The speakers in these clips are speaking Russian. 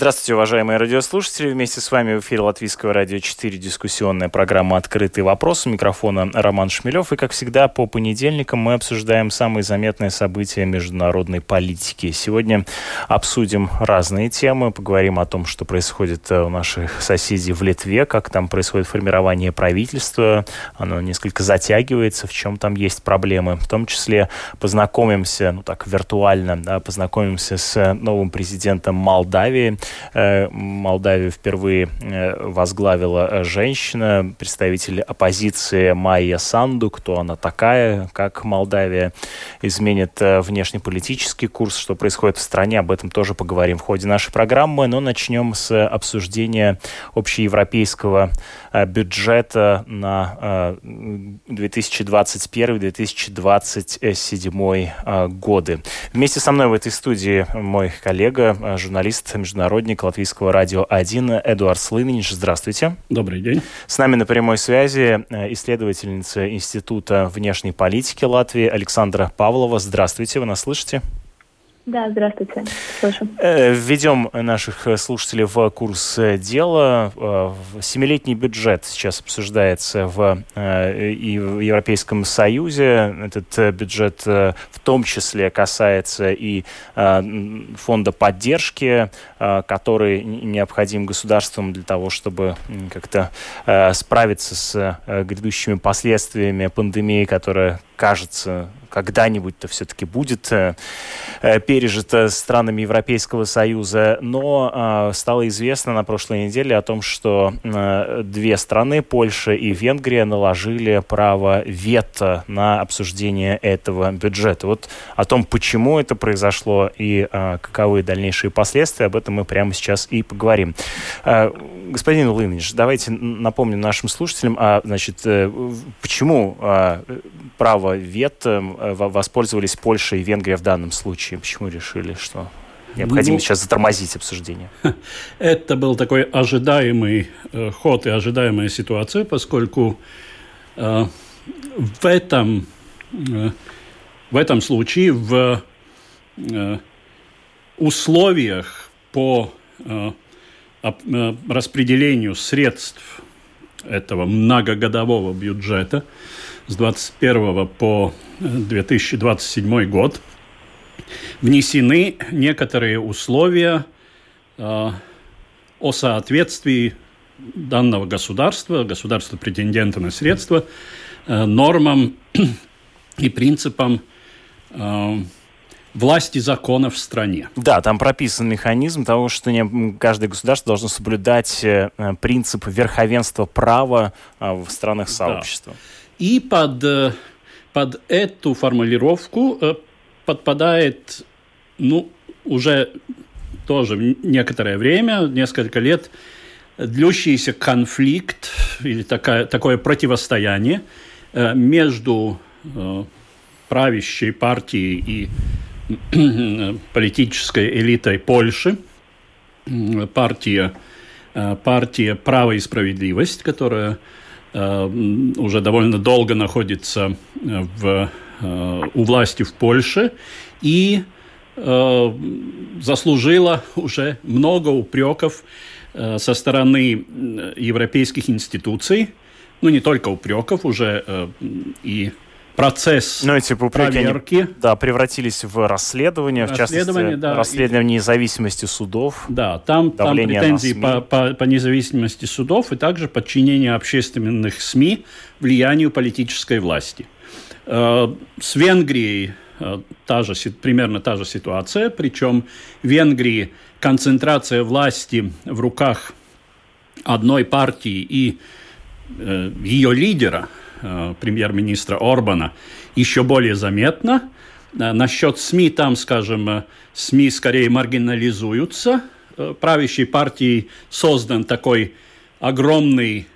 Здравствуйте, уважаемые радиослушатели. Вместе с вами в эфире Латвийского радио 4 дискуссионная программа «Открытый вопрос». У микрофона Роман Шмелев. И, как всегда, по понедельникам мы обсуждаем самые заметные события международной политики. Сегодня обсудим разные темы. Поговорим о том, что происходит э, у наших соседей в Литве, как там происходит формирование правительства. Оно несколько затягивается, в чем там есть проблемы. В том числе познакомимся, ну так, виртуально, да, познакомимся с новым президентом Молдавии Молдавию впервые э, возглавила э, женщина, представитель оппозиции Майя Санду. Кто она такая, как Молдавия изменит внешнеполитический курс, что происходит в стране. Об этом тоже поговорим в ходе нашей программы. Но начнем с обсуждения общеевропейского бюджета на 2021-2027 годы. Вместе со мной в этой студии мой коллега, журналист международный международник Латвийского радио 1 Эдуард Слынинич. Здравствуйте. Добрый день. С нами на прямой связи э, исследовательница Института внешней политики Латвии Александра Павлова. Здравствуйте, вы нас слышите? Да, здравствуйте. Слышу. Э, введем наших слушателей в курс дела. Э, семилетний бюджет сейчас обсуждается в, э, и в Европейском Союзе. Этот бюджет в том числе касается и фонда поддержки, который необходим государством для того, чтобы как-то справиться с грядущими последствиями пандемии, которая кажется, когда-нибудь-то все-таки будет э, э, пережито странами Европейского Союза. Но э, стало известно на прошлой неделе о том, что э, две страны, Польша и Венгрия, наложили право вето на обсуждение этого бюджета. Вот о том, почему это произошло и э, каковы дальнейшие последствия, об этом мы прямо сейчас и поговорим. Э, господин Лынович, давайте напомним нашим слушателям, а, значит, почему право вето воспользовались Польша и Венгрия в данном случае? Почему решили, что необходимо ну, сейчас затормозить обсуждение? Это был такой ожидаемый э, ход и ожидаемая ситуация, поскольку э, в этом, э, в этом случае в э, условиях по э, э распределению средств этого многогодового бюджета – с 21 по 2027 год внесены некоторые условия э, о соответствии данного государства, государства претендента на средства, э, нормам и принципам э, власти закона в стране. Да, там прописан механизм того, что не, каждое государство должно соблюдать э, принцип верховенства права э, в странах сообщества. Да. И под, э, под эту формулировку э, подпадает, ну, уже тоже некоторое время, несколько лет, длющийся конфликт или такая, такое противостояние э, между правящей партией и политической элитой Польши, партия, партия «Право и справедливость», которая Э, уже довольно долго находится э, в, э, у власти в Польше и заслужила уже много упреков со стороны европейских институций, ну не только упреков, уже и процесс Но эти проверки. Они, да, превратились в расследование, в частности, да, расследование и, независимости судов. Да, там, там претензии по, по, по независимости судов и также подчинение общественных СМИ влиянию политической власти. Э, с Венгрией э, та же, примерно та же ситуация, причем в Венгрии концентрация власти в руках одной партии и э, ее лидера – премьер-министра Орбана еще более заметно. Э, насчет СМИ там, скажем, э, СМИ скорее маргинализуются. Правящей партии создан такой огромный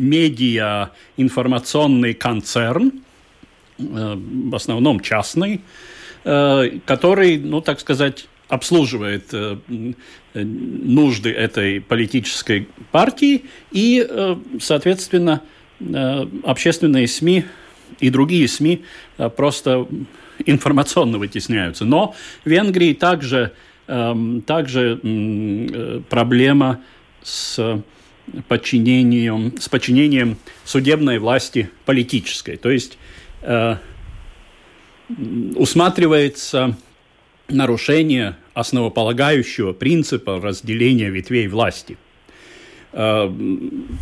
медиа информационный концерн, э, в основном частный, э, который, ну, так сказать, обслуживает э, нужды этой политической партии и, соответственно, общественные СМИ и другие СМИ просто информационно вытесняются. Но в Венгрии также, эм, также проблема с подчинением, с подчинением судебной власти политической. То есть э, усматривается нарушение основополагающего принципа разделения ветвей власти. Э,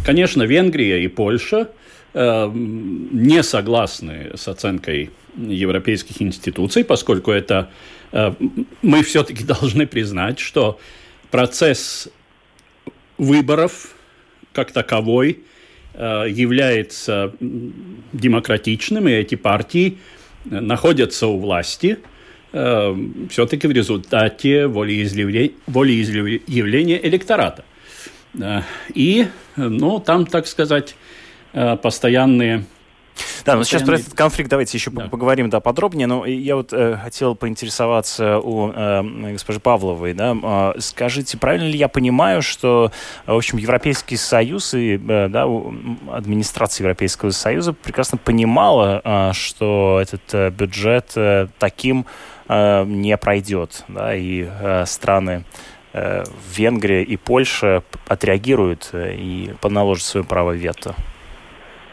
конечно, Венгрия и Польша э, не согласны с оценкой европейских институций, поскольку это э, мы все-таки должны признать, что процесс выборов как таковой является демократичным, и эти партии находятся у власти все-таки в результате волеизъявления электората. И, ну, там, так сказать, постоянные да, ну сейчас про этот конфликт давайте еще да. поговорим да, подробнее. Но я вот э, хотел поинтересоваться у э, госпожи Павловой. Да, э, скажите, правильно ли я понимаю, что, в общем, Европейский Союз и э, да, администрация Европейского Союза прекрасно понимала, э, что этот э, бюджет э, таким э, не пройдет, да, и э, страны э, Венгрия и Польша отреагируют э, и наложат свое право вето?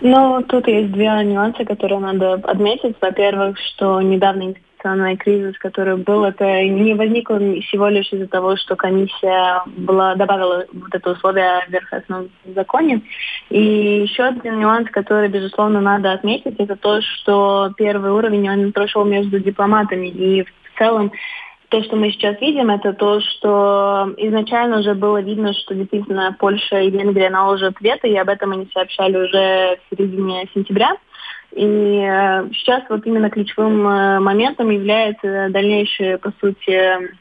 Ну, тут есть две нюансы, которые надо отметить. Во-первых, что недавний инвестиционный кризис, который был, это не возникло всего лишь из-за того, что комиссия была, добавила вот это условие в верховном законе. И еще один нюанс, который, безусловно, надо отметить, это то, что первый уровень, он прошел между дипломатами. И в целом то, что мы сейчас видим, это то, что изначально уже было видно, что действительно Польша и Венгрия наложат вето, и об этом они сообщали уже в середине сентября. И э, сейчас вот именно ключевым э, моментом является дальнейшее, по сути,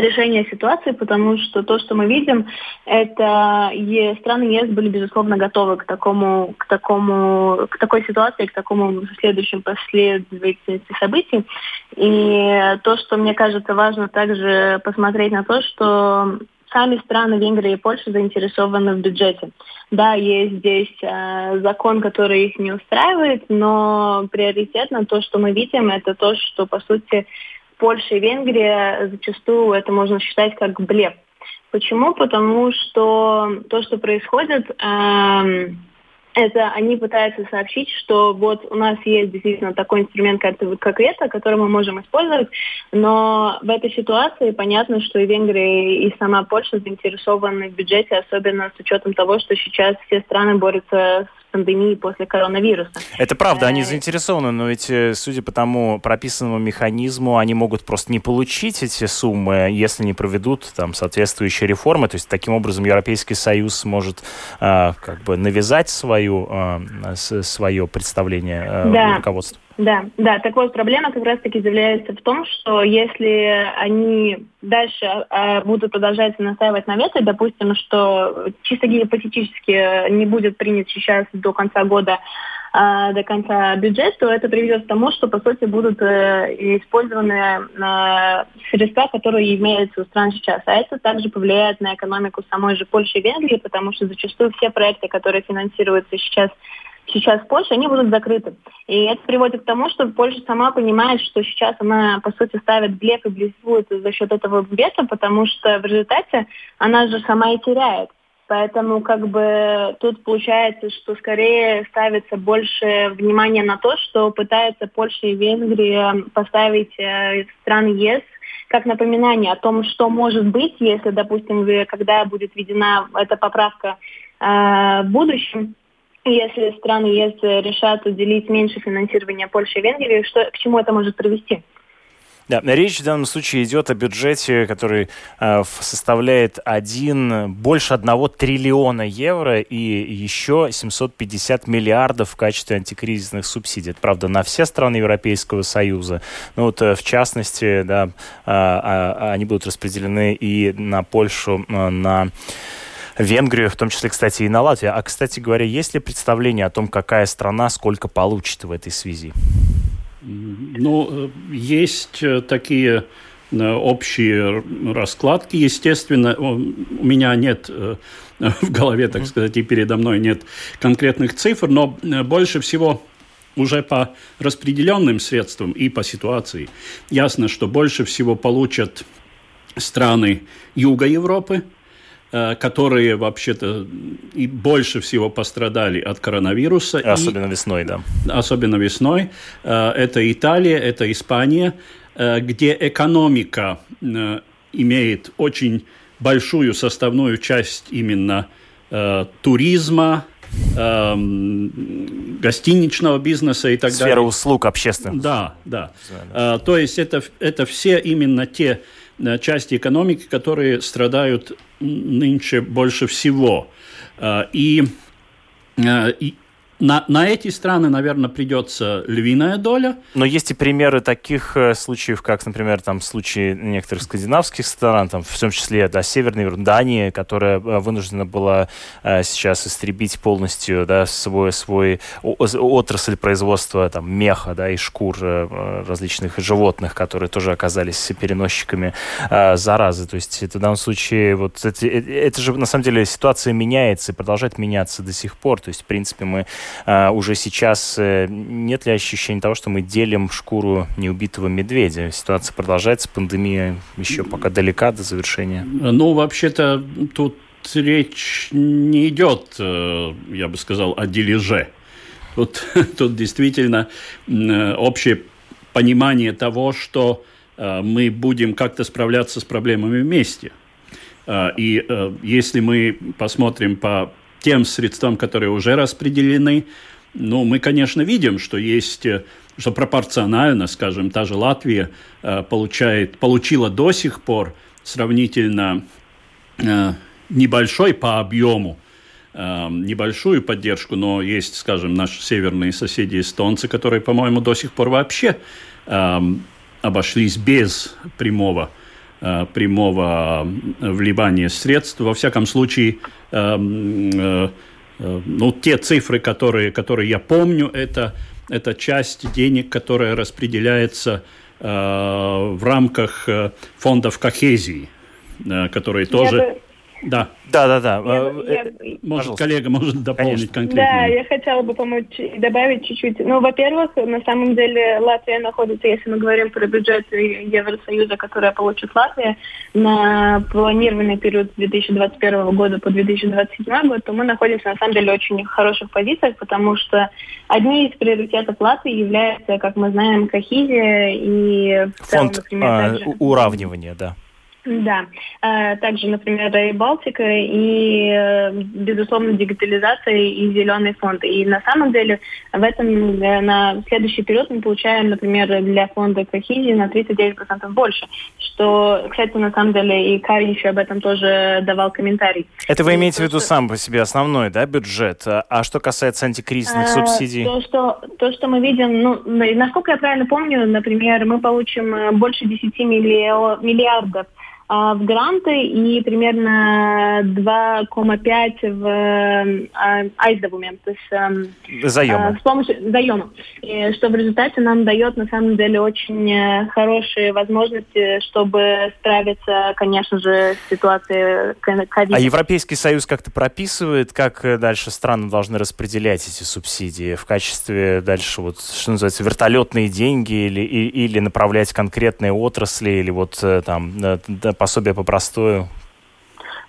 решения ситуации, потому что то, что мы видим, это страны ЕС были безусловно готовы к такому, к такому, к такой ситуации, к такому следующему последовательности событий. И то, что мне кажется важно также посмотреть на то, что сами страны Венгрия и Польша заинтересованы в бюджете. Да, есть здесь э, закон, который их не устраивает, но приоритетно то, что мы видим, это то, что, по сути, Польша и Венгрия зачастую это можно считать как блеф. Почему? Потому что то, что происходит, э, это они пытаются сообщить, что вот у нас есть действительно такой инструмент, как, вето, который мы можем использовать, но в этой ситуации понятно, что и Венгрия, и сама Польша заинтересованы в бюджете, особенно с учетом того, что сейчас все страны борются с пандемии после коронавируса. Это правда, они э, заинтересованы, но ведь, э, судя по тому прописанному механизму, они могут просто не получить эти суммы, если не проведут там соответствующие реформы. То есть таким образом Европейский Союз может э, как бы навязать свою, э, свое представление э, да. руководству. Да, да. Так вот, проблема как раз-таки заявляется в том, что если они дальше э, будут продолжать настаивать на вето, допустим, что чисто гипотетически не будет принят сейчас до конца года э, до конца бюджет, то это приведет к тому, что, по сути, будут э, использованы э, средства, которые имеются у стран сейчас. А это также повлияет на экономику самой же Польши и Венгрии, потому что зачастую все проекты, которые финансируются сейчас сейчас в Польше, они будут закрыты. И это приводит к тому, что Польша сама понимает, что сейчас она, по сути, ставит блеф и блефует за счет этого вето, потому что в результате она же сама и теряет. Поэтому как бы тут получается, что скорее ставится больше внимания на то, что пытаются Польша и Венгрия поставить э, страны ЕС как напоминание о том, что может быть, если, допустим, когда будет введена эта поправка э, в будущем, если страны ЕС решат уделить меньше финансирования Польше и Венгрии, что, к чему это может привести? Да, речь в данном случае идет о бюджете, который э, составляет один, больше одного триллиона евро и еще 750 миллиардов в качестве антикризисных субсидий. Это, правда, на все страны Европейского Союза. Ну вот, э, в частности, да, э, э, они будут распределены и на Польшу, э, на Венгрию, в том числе, кстати, и на Латвию. А, кстати говоря, есть ли представление о том, какая страна сколько получит в этой связи? Ну, э, есть э, такие э, общие раскладки. Естественно, у меня нет в голове, так сказать, и передо мной нет конкретных цифр, но больше всего уже по распределенным средствам и по ситуации ясно, что больше всего получат страны Юга Европы, которые вообще-то и больше всего пострадали от коронавируса. Особенно и, весной, да. Особенно весной. Э, это Италия, это Испания, э, где экономика имеет очень большую составную часть именно туризма, гостиничного бизнеса и так Сфера далее. Сфера услуг общественных. Да, да. да. То есть это, это все именно те части экономики, которые страдают нынче больше всего. А, и, а, и на, на эти страны, наверное, придется львиная доля. Но есть и примеры таких э, случаев, как, например, там случаи некоторых скандинавских стран, там, в том числе да, Северной Дании, которая э, вынуждена была э, сейчас истребить полностью да, свой, свой отрасль производства там, меха да, и шкур различных животных, которые тоже оказались переносчиками заразы. То есть в данном случае вот это, это же на самом деле ситуация меняется и продолжает меняться до сих пор. То есть, в принципе, мы а, уже сейчас э, нет ли ощущения того, что мы делим шкуру неубитого медведя? Ситуация продолжается, пандемия еще пока далека до завершения. Ну, вообще-то тут речь не идет, э, я бы сказал, о дележе. Тут, тут действительно общее понимание того, что э, мы будем как-то справляться с проблемами вместе. И если мы посмотрим по тем средствам, которые уже распределены. Ну, мы, конечно, видим, что есть, э, что пропорционально, скажем, та же Латвия э, получает, получила до сих пор сравнительно э, небольшой по объему небольшую поддержку, но есть, скажем, наши северные соседи эстонцы, которые, по-моему, до сих пор вообще обошлись без прямого прямого вливания средств. Во всяком случае, э, э, ну, те цифры, которые, которые я помню, это, это часть денег, которая распределяется в рамках фондов кохезии, которые тоже... Да. Да, да, да. Я, я, может, коллега может дополнить Конечно. конкретно. Да, я хотела бы помочь и добавить чуть-чуть. Ну, во-первых, на самом деле Латвия находится, если мы говорим про бюджет Евросоюза, который получит Латвия, на планированный период с 2021 года по 2027 год, то мы находимся на самом деле очень хороших позициях, потому что одни из приоритетов Латвии являются, как мы знаем, кохизия и... Фонд целом, например, а, также... уравнивания, да. Да. Э, также, например, и Балтика, и, э, безусловно, дигитализация и зеленый фонд. И на самом деле в этом э, на следующий период мы получаем, например, для фонда Кохизии на 39% больше. Что, кстати, на самом деле и Карин еще об этом тоже давал комментарий. Это вы имеете в виду сам по себе основной, да, бюджет? А что касается антикризисных субсидий? То что, то, что мы видим, ну, насколько я правильно помню, например, мы получим больше 10 миллиардов а, в гранты и примерно 2,5 в э, айсдобумен, то есть. Э, с помощью заема. И что в результате нам дает на самом деле очень э, хорошие возможности, чтобы справиться, конечно же, с ситуацией ковида. А Европейский Союз как-то прописывает, как э, дальше страны должны распределять эти субсидии в качестве дальше вот что называется вертолетные деньги или или направлять конкретные отрасли или вот там пособие по простую?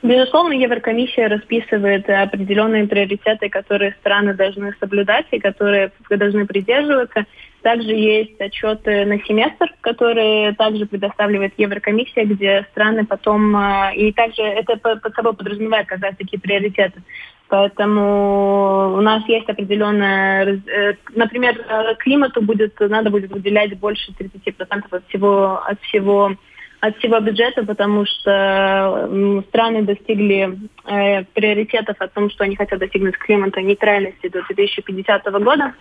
Безусловно, Еврокомиссия расписывает определенные приоритеты, которые страны должны соблюдать и которые должны придерживаться. Также есть отчеты на семестр, которые также предоставляет Еврокомиссия, где страны потом... А, и также это под собой подразумевает как раз таки приоритеты. Поэтому у нас есть определенная... Э, например, климату будет, надо будет выделять больше 30% от всего, от всего от всего бюджета, потому что страны достигли э, приоритетов о том, что они хотят достигнуть климата нейтральности до 2050 года.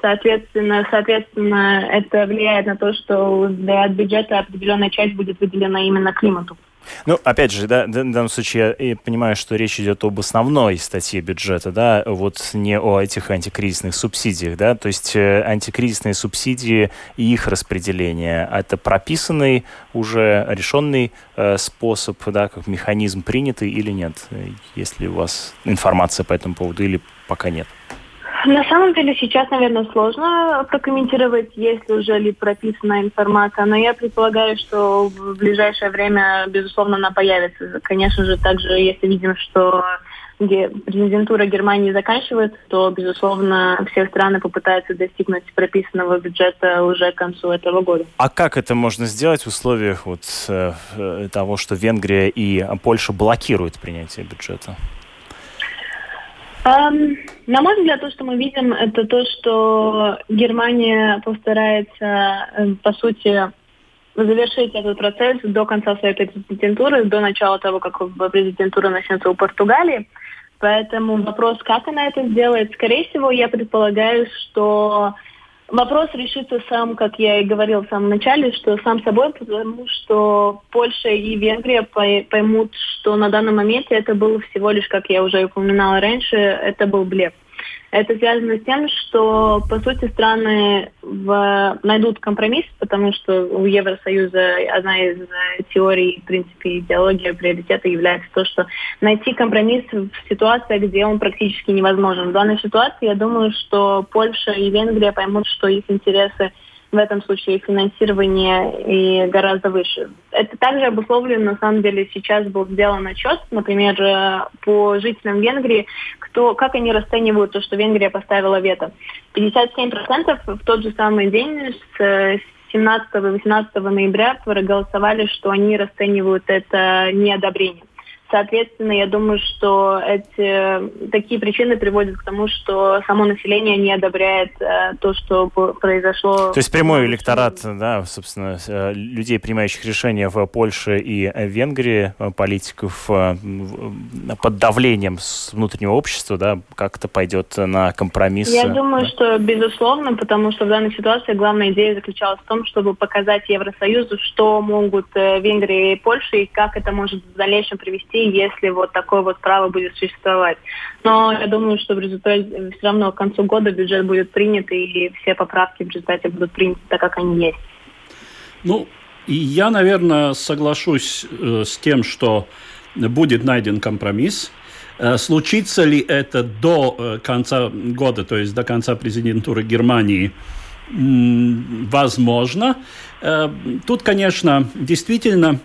Соответственно, соответственно, это влияет на то, что для бюджета определенная часть будет выделена именно климату. Ну, опять же, да, в данном случае я понимаю, что речь идет об основной статье бюджета, да, вот не о этих антикризисных субсидиях, да, то есть э, антикризисные субсидии и их распределение, это прописанный уже решенный э, способ, да, как механизм принятый или нет? Есть ли у вас информация по этому поводу или пока нет? На самом деле сейчас, наверное, сложно прокомментировать, есть ли уже ли прописана информация, но я предполагаю, что в ближайшее время, безусловно, она появится. Конечно же, также, если видим, что президентура Германии заканчивается, то, безусловно, все страны попытаются достигнуть прописанного бюджета уже к концу этого года. А как это можно сделать в условиях вот, э, того, что Венгрия и Польша блокируют принятие бюджета? Um, на мой взгляд, то, что мы видим, это то, что Германия постарается, э, по сути, завершить этот процесс до конца своей президентуры, до начала того, как президентура начнется у Португалии. Поэтому вопрос, как она это сделает, скорее всего, я предполагаю, что Вопрос решится сам, как я и говорил в самом начале, что сам собой, потому что Польша и Венгрия поймут, что на данном моменте это было всего лишь, как я уже упоминала раньше, это был блеф. Это связано с тем, что, по сути, страны в... найдут компромисс, потому что у Евросоюза одна из теорий, в принципе, идеология приоритета является то, что найти компромисс в ситуации, где он практически невозможен. В данной ситуации, я думаю, что Польша и Венгрия поймут, что их интересы в этом случае финансирование и гораздо выше. Это также обусловлено, на самом деле, сейчас был сделан отчет, например, э, по жителям Венгрии, кто, как они расценивают то, что Венгрия поставила вето. 57% в тот же самый день с 17-18 ноября проголосовали, что они расценивают это неодобрение. Соответственно, я думаю, что эти такие причины приводят к тому, что само население не одобряет э, то, что произошло. То есть прямой электорат, да, собственно, э, людей, принимающих решения в Польше и Венгрии, э, политиков э, под давлением внутреннего общества, да, как-то пойдет на компромисс. Я думаю, да? что безусловно, потому что в данной ситуации главная идея заключалась в том, чтобы показать Евросоюзу, что могут Венгрия и Польша и как это может в дальнейшем привести если вот такое вот право будет существовать. Но я думаю, что в результате все равно к концу года бюджет будет принят, и все поправки в результате будут приняты так, как они есть. Ну, я, наверное, соглашусь э, с тем, что будет найден компромисс. Э, случится ли это до э, конца года, то есть до конца президентуры Германии, возможно. Тут, конечно, действительно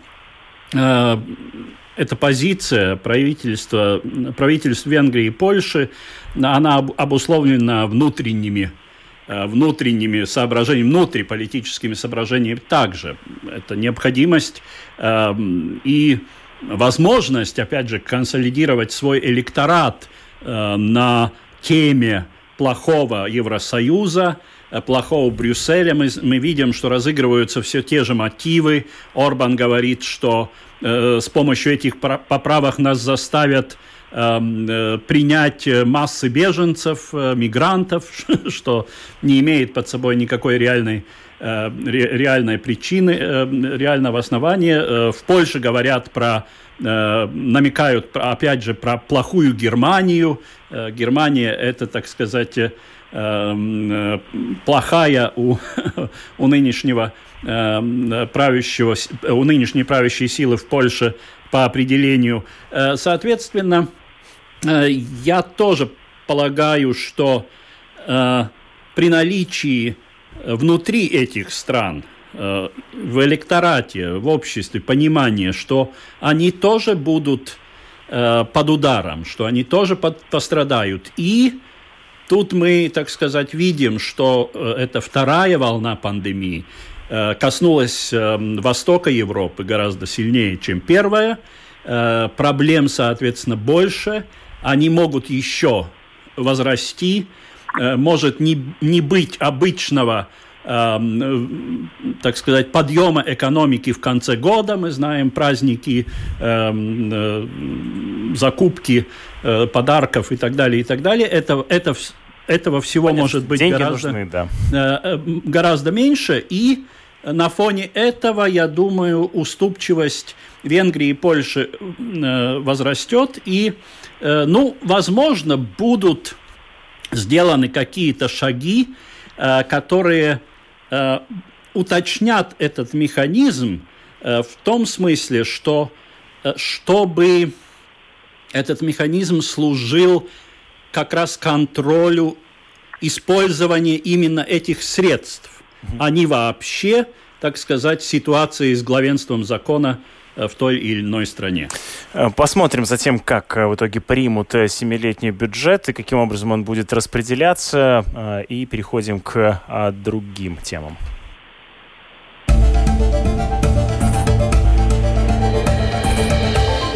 эта позиция правительства, правительств Венгрии и Польши, она обусловлена внутренними э, внутренними соображениями, внутриполитическими соображениями также. Это необходимость э, и возможность, опять же, консолидировать свой электорат э, на теме плохого Евросоюза, э, плохого Брюсселя. Мы, мы видим, что разыгрываются все те же мотивы. Орбан говорит, что с помощью этих поправок нас заставят эм, э, принять массы беженцев, э, мигрантов, что не имеет под собой никакой реальной, реальной причины, реального основания. В Польше говорят про намекают, опять же, про плохую Германию. Германия – это, так сказать, плохая у, у нынешнего Э, правящего, у нынешней правящей силы в Польше по определению. Э, соответственно, э, я тоже полагаю, что при наличии внутри этих стран в электорате, в обществе понимание, что они тоже будут под ударом, что они тоже под, пострадают. И тут мы, так сказать, видим, что это вторая волна пандемии. Э, коснулась э, Востока Европы гораздо сильнее, чем первая. Э, проблем, соответственно, больше. Они могут еще возрасти. Может не, не быть обычного так сказать, подъема экономики в конце года. Мы знаем праздники, закупки подарков и так далее, и так далее. Это, это, этого всего Понятно, может быть гораздо, нужны, да. гораздо меньше. И на фоне этого, я думаю, уступчивость Венгрии и Польши э, возрастет, и, э, ну, возможно, будут сделаны какие-то шаги, э, которые уточнят этот механизм в том смысле, что чтобы этот механизм служил как раз контролю использования именно этих средств, а не вообще, так сказать, ситуации с главенством закона э, в той или иной стране. Э, посмотрим затем, как э, в итоге примут семилетний бюджет и каким образом он будет распределяться. И переходим к другим темам.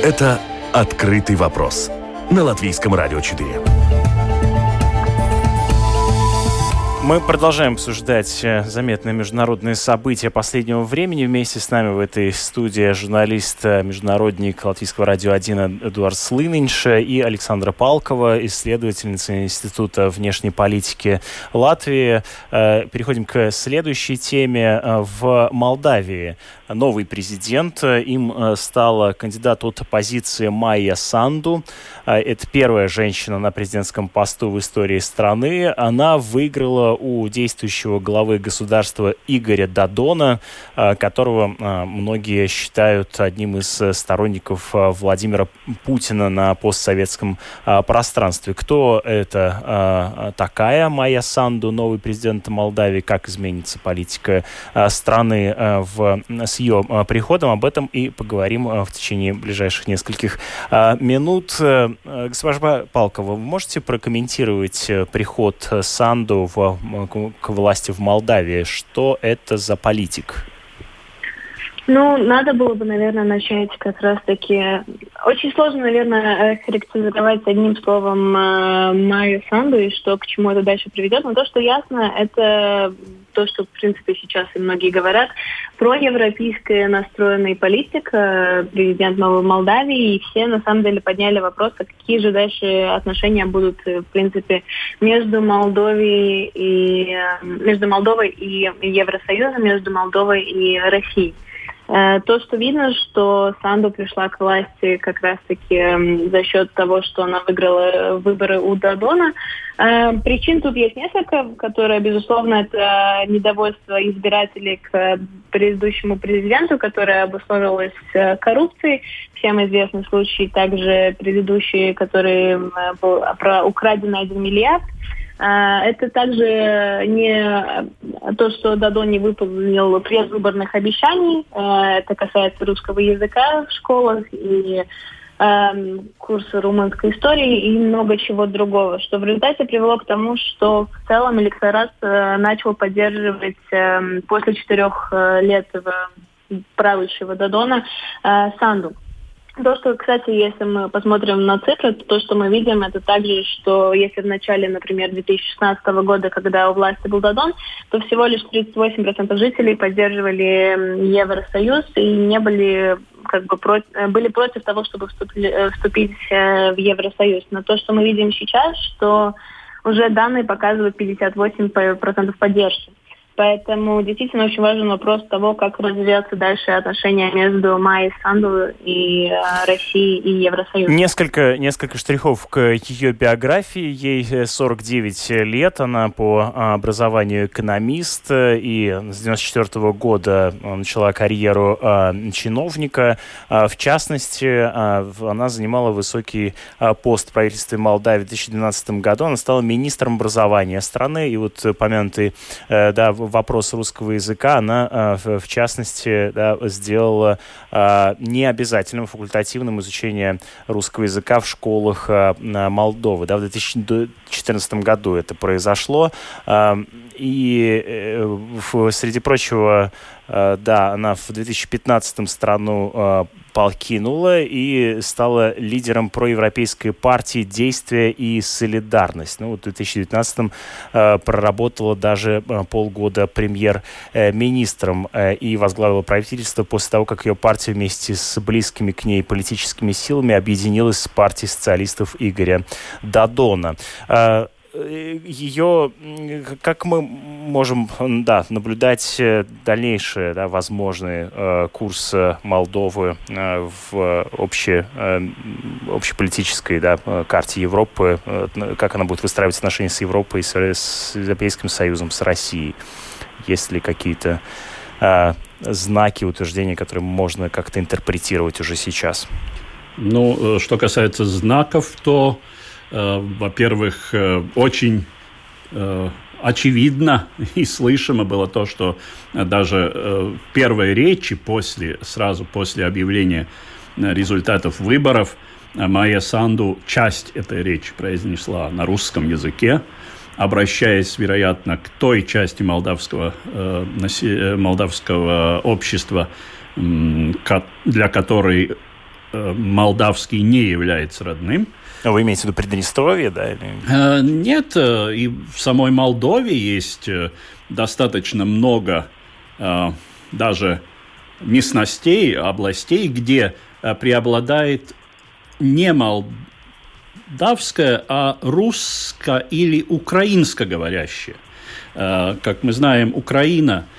Это «Открытый вопрос» на Латвийском радио 4. Мы продолжаем обсуждать э, заметные международные события последнего времени. Вместе с нами в этой студии журналист, э, Латвийского радио 1 Эдуард Слынинш и Александра Палкова, исследовательница Института внешней политики Латвии. Э, переходим к следующей теме. В Молдавии новый президент. Им стала кандидат от оппозиции Майя Санду. Это первая женщина на президентском посту в истории страны. Она выиграла у действующего главы государства Игоря Дадона, а, которого многие считают одним из сторонников Владимира Путина на постсоветском пространстве. Кто это такая Майя Санду, новый президент Молдавии, как изменится политика страны в, ее приходом, об этом и поговорим в течение ближайших нескольких минут. Госпожа Палкова, вы можете прокомментировать приход Санду в к власти в Молдавии. Что это за политик? Ну, надо было бы, наверное, начать как раз-таки... Очень сложно, наверное, характеризовать одним словом э, Майю Санду и что к чему это дальше приведет. Но то, что ясно, это то, что, в принципе, сейчас и многие говорят, про европейская настроенная политика, президент Новой Молдавии, и все, на самом деле, подняли вопрос, а какие же дальше отношения будут, в принципе, между Молдовой и между Молдовой и Евросоюзом, между Молдовой и Россией. Э, то, что видно, что Санду пришла к власти как раз-таки за счет того, что она выиграла выборы у Дадона. Э, причин тут есть несколько, которые, безусловно, это недовольство избирателей к предыдущему президенту, которое обусловилось э, коррупцией. Всем известный случай также предыдущий, который был про украденный 1 миллиард. А, это также не то, что Дадон не выполнил предвыборных обещаний. А, это касается русского языка в школах и эм, курсы румынской истории и много чего другого, что в результате привело к тому, что в целом электорат э, начал поддерживать эм, после четырех э, лет правящего Дадона э, Санду. То, что, кстати, если мы посмотрим на цифры, то, то, что мы видим, это также, что если в начале, например, 2016 года, когда у власти был Дадон, то всего лишь 38% жителей поддерживали Евросоюз и не были как бы против, были против того, чтобы вступили, э, вступить э, в Евросоюз. Но то, что мы видим сейчас, что уже данные показывают 58% поддержки. Поэтому действительно очень важен вопрос того, как развиваются дальше отношения между Майей Санду и э, Россией и Евросоюзом. Несколько, несколько штрихов к ее биографии. Ей 49 лет, она по образованию экономист и с 94 года начала карьеру э, чиновника. В частности, она занимала высокий пост в правительстве Молдавии в 2012 году. Она стала министром образования страны. И вот помянутый э, да, вопрос русского языка, она, а, в частности, да, сделала а, необязательным факультативным изучение русского языка в школах а, Молдовы. Да, в 2014 году это произошло. И э, среди прочего да, она в 2015-м страну покинула и стала лидером проевропейской партии «Действие и солидарность». Ну, в 2019-м э, проработала даже полгода премьер-министром и возглавила правительство после того, как ее партия вместе с близкими к ней политическими силами объединилась с партией социалистов Игоря Дадона. Ее, как мы можем да, наблюдать дальнейший да, возможный курс Молдовы в общей, общеполитической да, карте Европы, как она будет выстраивать отношения с Европой, с, Европейским Союзом, с Россией? Есть ли какие-то знаки, утверждения, которые можно как-то интерпретировать уже сейчас? Ну, э, что касается знаков, то, э, во-первых, э, очень э, очевидно и слышимо было то, что даже э, в первой речи после, сразу после объявления э, результатов выборов Майя Санду часть этой речи произнесла на русском языке, обращаясь, вероятно, к той части молдавского, э, молдавского общества, для которой э, молдавский не является родным. А вы имеете в виду Приднестровье, да? Или... Э, нет, э, и в самой Молдове есть достаточно много даже местностей, областей, где преобладает не молдавское, а русско- или украинско говорящее. Э, как мы знаем, Украина э,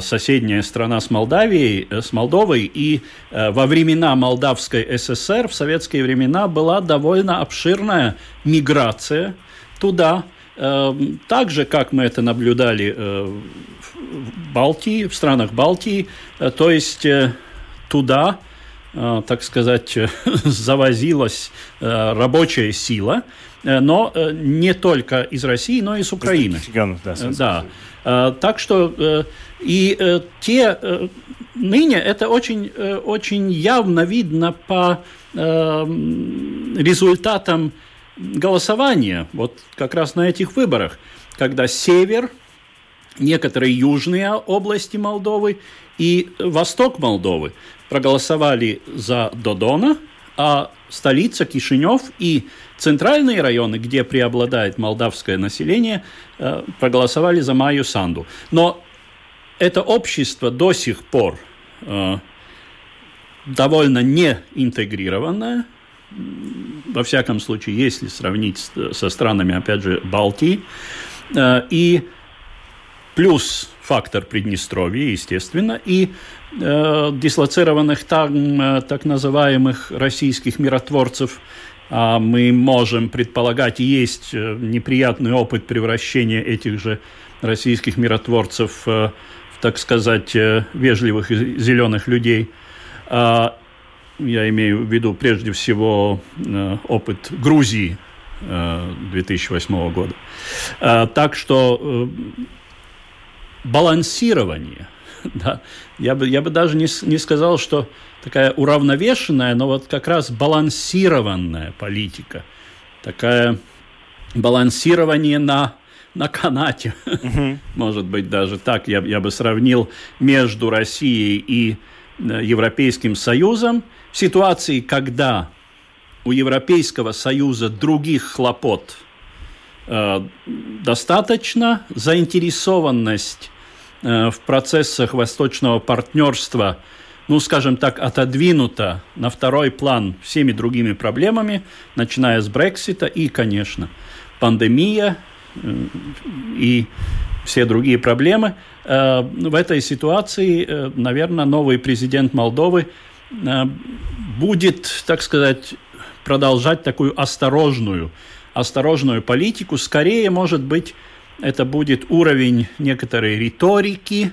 соседняя страна с Молдавией, э, с Молдовой, и во времена Молдавской ССР, в советские времена, была довольно обширная миграция туда, так же, как мы это наблюдали в Балтии, в странах Балтии, то есть туда Э, так сказать, завозилась э, рабочая сила, э, но не только из России, но и из Украины. да, да. Так что и те ныне это очень, очень явно видно по результатам голосования, вот как раз на этих выборах, когда север, некоторые южные области Молдовы и восток Молдовы проголосовали за Додона, а столица Кишинев и центральные районы, где преобладает молдавское население, э, проголосовали за Майю Санду. Но это общество до сих пор э, довольно не интегрированное, во всяком случае, если сравнить со странами, опять же, Балтии, э, и плюс фактор Приднестровья, естественно, и э, дислоцированных там э, так называемых российских миротворцев. А мы можем предполагать, есть э, неприятный опыт превращения этих же российских миротворцев э, в, так сказать, э, вежливых зеленых людей. А, я имею в виду прежде всего э, опыт Грузии 2008 э, года. А, так что балансирование. Да. Я, бы, я бы даже не, не сказал, что такая уравновешенная, но вот как раз балансированная политика. Такая балансирование на, на канате. Угу. Может быть, даже так я, я бы сравнил между Россией и э, Европейским Союзом в ситуации, когда у Европейского Союза других хлопот э, достаточно, заинтересованность Э, в процессах восточного партнерства, ну, скажем так, отодвинута на второй план всеми другими проблемами, начиная с Брексита и, конечно, пандемия и все другие проблемы. Э, в этой ситуации, наверное, новый президент Молдовы будет, так сказать, продолжать такую осторожную, осторожную политику. Скорее, может быть, это будет уровень некоторой риторики.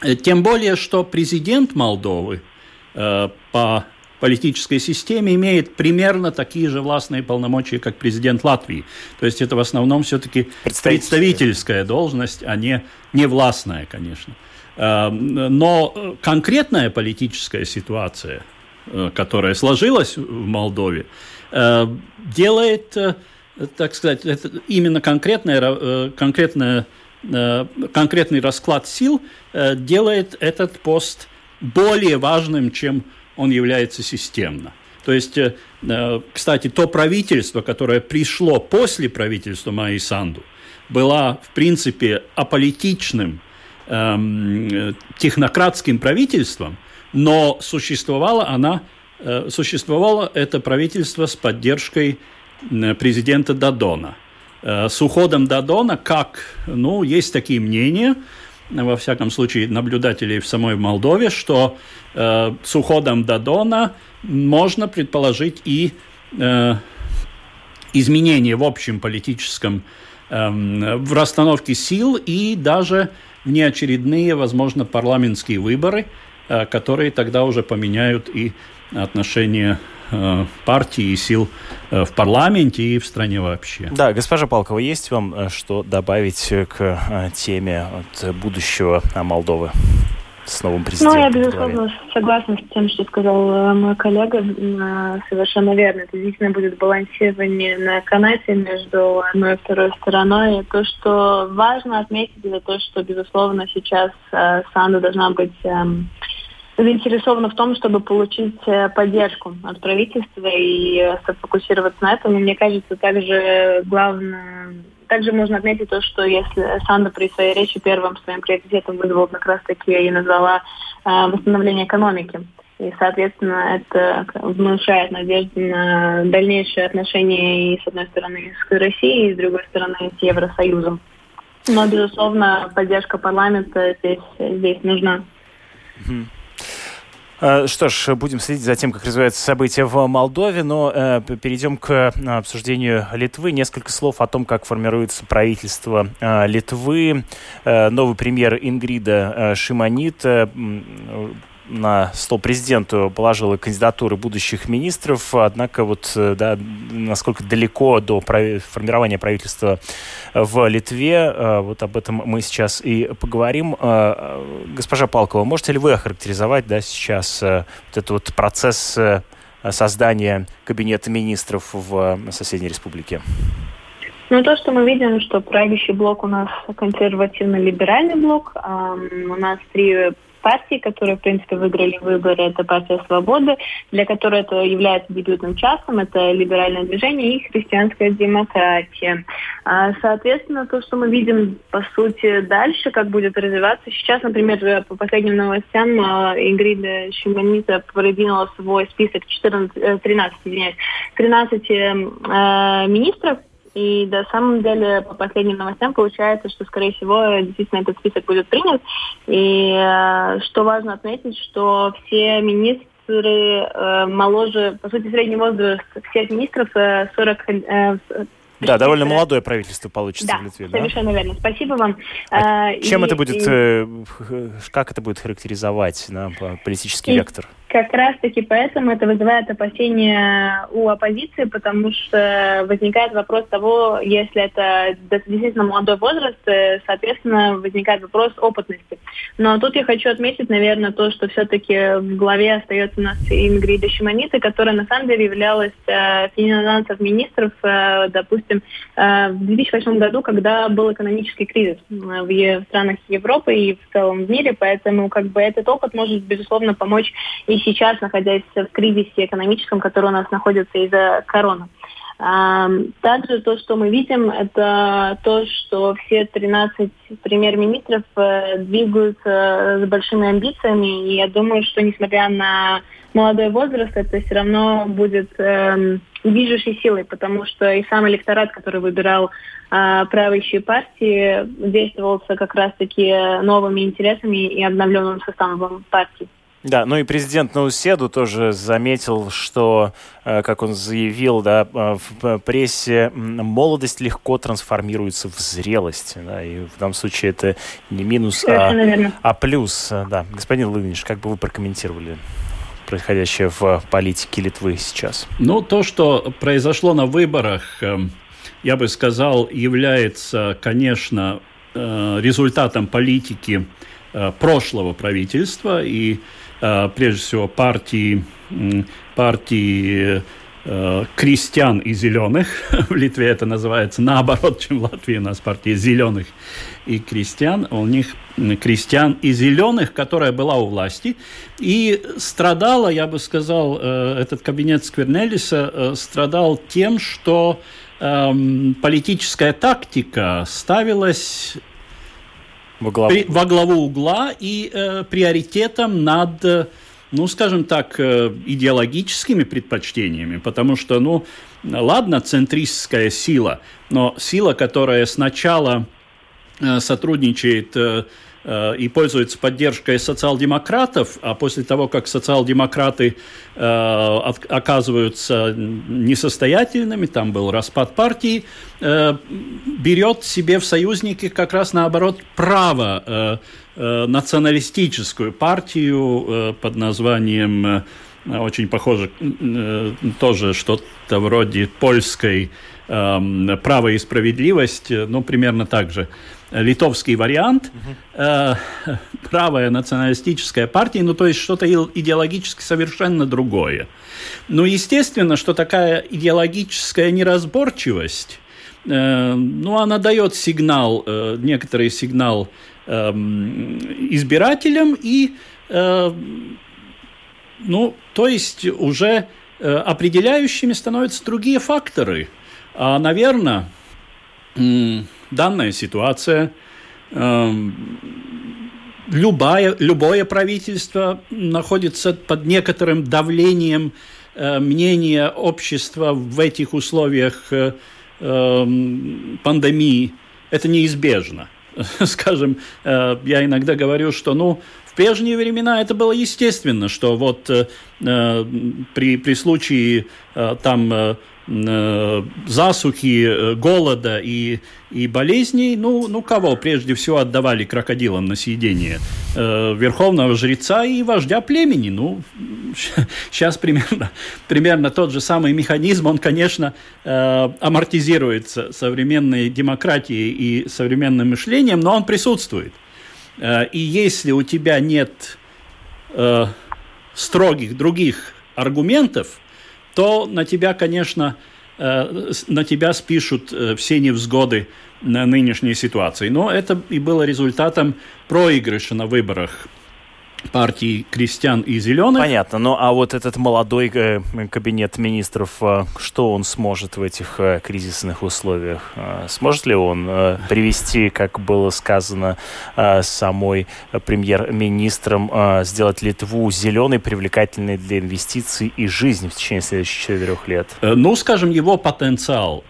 Тем более, что президент Молдовы э, по политической системе имеет примерно такие же властные полномочия, как президент Латвии. То есть это в основном все-таки представительская должность, а не, не властная, конечно. Но конкретная политическая ситуация, э, которая сложилась в Молдове, э, делает так сказать, именно конкретная, э, конкретная, э, конкретный расклад сил э, делает этот пост более важным, чем он является системно. То есть, кстати, то правительство, которое пришло после правительства Майи Санду, было, в принципе, аполитичным эм, технократским правительством, но существовало она, существовало это правительство с поддержкой президента Дадона. С уходом Дадона, как, ну, есть такие мнения, во всяком случае, наблюдателей в самой Молдове, что э, с уходом Дадона можно предположить и э, изменения в общем политическом, э, в расстановке сил и даже внеочередные, возможно, парламентские выборы, э, которые тогда уже поменяют и отношения партий и сил э, в парламенте и в стране вообще. Да, госпожа Палкова, есть вам э, что добавить к теме от будущего Молдовы? с новым президентом. Ну, я, безусловно, согласна с тем, что сказал мой коллега. Совершенно верно. Это действительно будет балансирование на канате между одной и второй стороной. И то, что важно отметить, это то, что, безусловно, сейчас Санду должна быть заинтересована в том, чтобы получить э, поддержку от правительства и э, сфокусироваться на этом. И мне кажется, также главное также можно отметить то, что если Санда при своей речи первым своим приоритетом вызвала как раз-таки и назвала э, восстановление экономики. И, соответственно, это внушает надежду на дальнейшие отношения и, с одной стороны, с Россией, и, с другой стороны, с Евросоюзом. Но, безусловно, поддержка парламента здесь, здесь нужна. Mm-hmm. Э, что ж, будем следить за тем, как развиваются события в Молдове, но э, перейдем к э, обсуждению Литвы. Несколько слов о том, как формируется правительство э, Литвы. Э, новый премьер Ингрида э, Шимонит э, на стол президенту положила кандидатуры будущих министров, однако вот да, насколько далеко до формирования правительства в Литве, э, вот об этом мы сейчас и поговорим. Э, госпожа Палкова, можете ли вы охарактеризовать да, сейчас э, вот этот вот процесс создания кабинета министров в соседней республике? Ну, то, что мы видим, что правящий блок у нас консервативно-либеральный блок. У нас три партии, которые, в принципе, выиграли выборы. Это партия «Свободы», для которой это является дебютным часом. Это либеральное движение и христианская демократия. А, соответственно, то, что мы видим, по сути, дальше, как будет развиваться. Сейчас, например, по последним новостям а, Ингрида Шимонита продвинула свой список 14, 13, э, извиняюсь, 13 э, министров, и на самом деле, по последним новостям, получается, что, скорее всего, действительно этот список будет принят. И э, что важно отметить, что все министры э, моложе, по сути, средний возраст всех министров э, 40, э, да, довольно молодое правительство получится да, в Литве. Да, совершенно верно. Спасибо вам. А чем и, это будет, и... как это будет характеризовать на политический и... вектор? Как раз-таки поэтому это вызывает опасения у оппозиции, потому что возникает вопрос того, если это действительно молодой возраст, э, соответственно, возникает вопрос опытности. Но тут я хочу отметить, наверное, то, что все-таки в главе остается у нас Ингрида Шиманита, которая на самом деле являлась э, финансов министров, э, допустим, э, в 2008 году, когда был экономический кризис в странах Европы и в целом в мире, поэтому как бы этот опыт может, безусловно, помочь и сейчас, находясь в кризисе экономическом, который у нас находится из-за короны. Также то, что мы видим, это то, что все 13 премьер-министров э, двигаются с большими амбициями. И я думаю, что несмотря на молодой возраст, это все равно будет э, движущей силой, потому что и сам электорат, который выбирал э, правящие партии, действовался как раз-таки новыми интересами и обновленным составом партии. Да, ну и президент Науседу тоже заметил, что, э, как он заявил, да, э, в прессе молодость легко трансформируется в зрелость. Да, и в данном случае это не минус, а, а плюс. Да. Господин Лыгниш, как бы вы прокомментировали происходящее в политике Литвы сейчас? Ну, то, что произошло на выборах, эм, я бы сказал, является, конечно, э, результатом политики прошлого правительства и Э, прежде всего, партии, партии э, крестьян и зеленых. В Литве это называется наоборот, чем в Латвии у нас партия зеленых и крестьян. У них крестьян и зеленых, которая была у власти. И страдала, я бы сказал, э, этот кабинет Сквернелиса страдал тем, что эм, политическая тактика ставилась во главу, При, во главу угла и э, приоритетом над ну, скажем так, э, идеологическими предпочтениями, потому что, ну, ладно, центристская сила, но сила, которая сначала э, сотрудничает Э, и пользуется поддержкой социал-демократов, а после того, как социал-демократы э, оказываются несостоятельными, там был распад партии, э, берет себе в союзники как раз наоборот право э, э, националистическую партию э, под названием э, очень похоже э, тоже что-то вроде польской э, «Право и справедливость», ну, примерно так же литовский вариант, э, правая националистическая партия, ну то есть что-то идеологически совершенно другое. Но естественно, что такая идеологическая неразборчивость, э, ну она дает сигнал, э, некоторый сигнал э, избирателям и, э, ну то есть уже э, определяющими становятся другие факторы. А, наверное, данная ситуация, э, любая, любое правительство находится под некоторым давлением э, мнения общества в этих условиях э, эм, пандемии. Это неизбежно. Скажем, э, я иногда говорю, что ну, в прежние времена это было естественно, что вот при, при случае там засухи, э, голода и, и болезней, ну, ну кого прежде всего отдавали крокодилам на съедение? Э, верховного жреца и вождя племени. Ну, сейчас примерно, примерно тот же самый механизм, он, конечно, э, амортизируется современной демократией и современным мышлением, но он присутствует. Э, и если у тебя нет э, строгих других аргументов, то на тебя, конечно, э, на тебя спишут э, все невзгоды на нынешней ситуации. Но это и было результатом проигрыша на выборах партии крестьян и зеленых. Понятно. Ну а вот этот молодой э, кабинет министров, э, что он сможет в этих э, кризисных условиях? Сможет ли он привести, как было сказано самой премьер-министром, сделать Литву зеленой, привлекательной для инвестиций и жизни в течение следующих четырех лет? Ну, скажем, его потенциал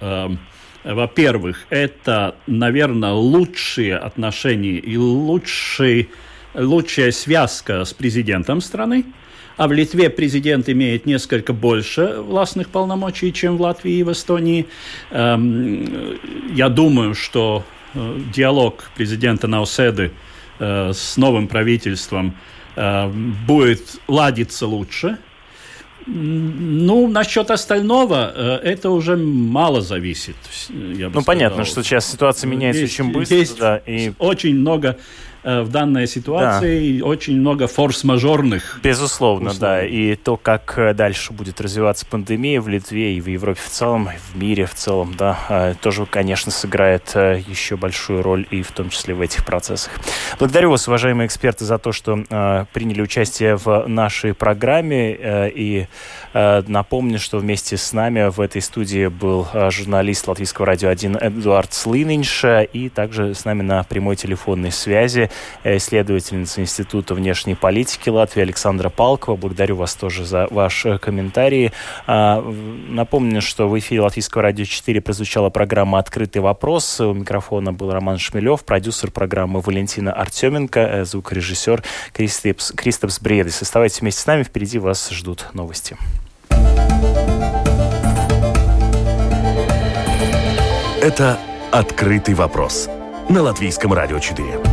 во-первых, это, наверное, лучшие отношения и лучший лучшая связка с президентом страны, а в Литве президент имеет несколько больше властных полномочий, чем в Латвии и в Эстонии. Эм, я думаю, что э, диалог президента Науседы э, с новым правительством э, будет ладиться лучше. Ну, насчет остального, это уже мало зависит. ну, сказал. понятно, что сейчас ситуация меняется есть, очень быстро. Есть да, и... очень много в данной ситуации да. очень много форс-мажорных. Безусловно, условий. да. И то, как э, дальше будет развиваться пандемия в Литве и в Европе в целом, в мире в целом, да, э, тоже, конечно, сыграет еще большую роль и в том числе в этих процессах. Благодарю вас, уважаемые эксперты, за то, что приняли участие в нашей программе. И напомню, что вместе с нами в этой студии был журналист Латвийского радио 1 Эдуард Слининш, и также с нами на прямой телефонной связи Э, исследовательница Института внешней политики Латвии Александра Палкова. Благодарю вас тоже за ваши комментарии. А, напомню, что в эфире Латвийского радио 4 прозвучала программа «Открытый вопрос». У микрофона был Роман Шмелев, продюсер программы Валентина Артеменко, э, звукорежиссер Кристопс, Кристопс Бредис. Оставайтесь вместе с нами, впереди вас ждут новости. Это «Открытый вопрос» на Латвийском радио 4.